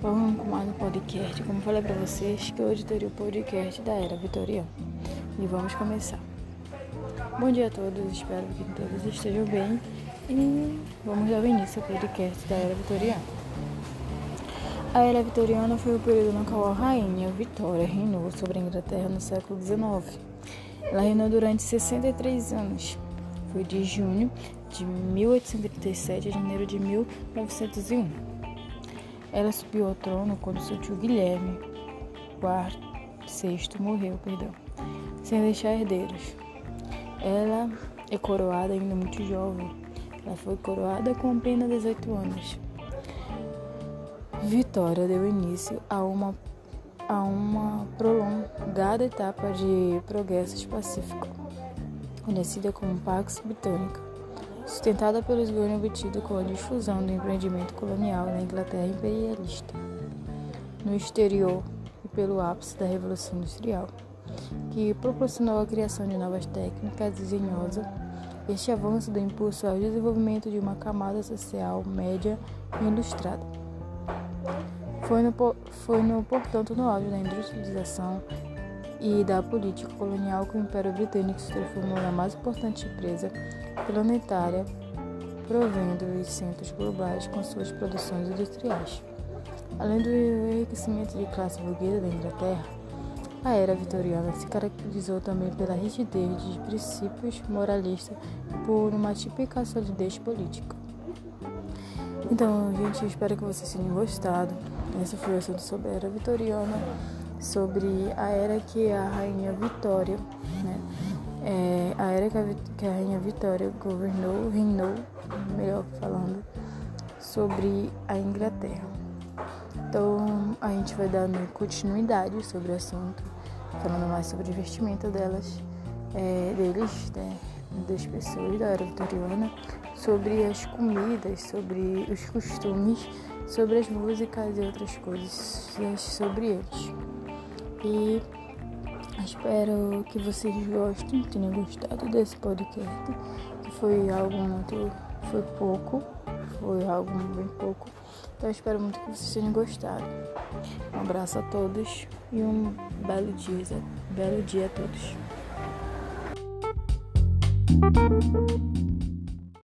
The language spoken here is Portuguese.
Vamos mais no podcast. Como falei para vocês, que hoje teria o podcast da Era Vitoriana. E vamos começar. Bom dia a todos, espero que todos estejam bem. E vamos dar início ao podcast da Era Vitoriana. A Era Vitoriana foi o período no qual a rainha Vitória reinou sobre a Inglaterra no século XIX. Ela reinou durante 63 anos. Foi de junho de 1837 a janeiro de 1901. Ela subiu ao trono quando seu tio Guilherme IV VI morreu, perdão, sem deixar herdeiros. Ela é coroada ainda muito jovem. Ela foi coroada com apenas 18 anos. Vitória deu início a uma a uma prolongada etapa de progresso pacífico, conhecida como Pax Britânica sustentada pelos ganhos obtidos com a difusão do empreendimento colonial na Inglaterra imperialista, no exterior e pelo ápice da Revolução Industrial, que proporcionou a criação de novas técnicas engenhosas. Este avanço deu impulso ao desenvolvimento de uma camada social média e ilustrada. Foi, no, foi no, portanto, no auge da industrialização e da política colonial que o Império Britânico se transformou na mais importante empresa planetária, provendo os centros globais com suas produções industriais. Além do enriquecimento de classe burguesa da Inglaterra, a era vitoriana se caracterizou também pela rigidez de princípios moralistas e por uma típica solidez política. Então, gente, espero que vocês tenham gostado. Essa foi assunto sobre a era vitoriana, sobre a era que a rainha Vitória, né? É, a era que a, Rainha Vitória governou, reinou, melhor falando, sobre a Inglaterra. Então a gente vai dando continuidade sobre o assunto, falando mais sobre o vestimenta delas, é, deles, né, das pessoas da era vitoriana, sobre as comidas, sobre os costumes, sobre as músicas e outras coisas sobre eles. E Espero que vocês gostem, tenham gostado desse podcast, que foi algo muito. foi pouco, foi algo bem pouco. Então espero muito que vocês tenham gostado. Um abraço a todos e um belo dia, belo dia a todos.